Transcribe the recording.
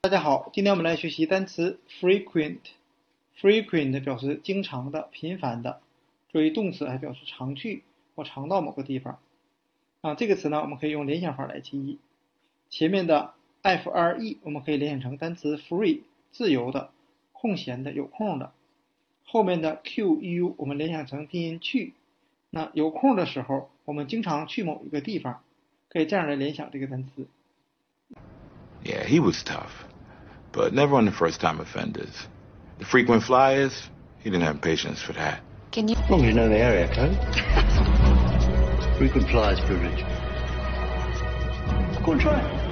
大家好，今天我们来学习单词 frequent。frequent 表示经常的、频繁的，作为动词还表示常去或常到某个地方。啊，这个词呢，我们可以用联想法来记忆。前面的 free 我们可以联想成单词 free，自由的、空闲的、有空的。后面的 qu 我们联想成拼音去，那有空的时候，我们经常去某一个地方，可以这样来联想这个单词。Yeah, he was tough, but never on the first time offenders. The frequent flyers, he didn't have patience for that. Can you? As long as you know the area code. Frequent flyers privilege. Go and try it.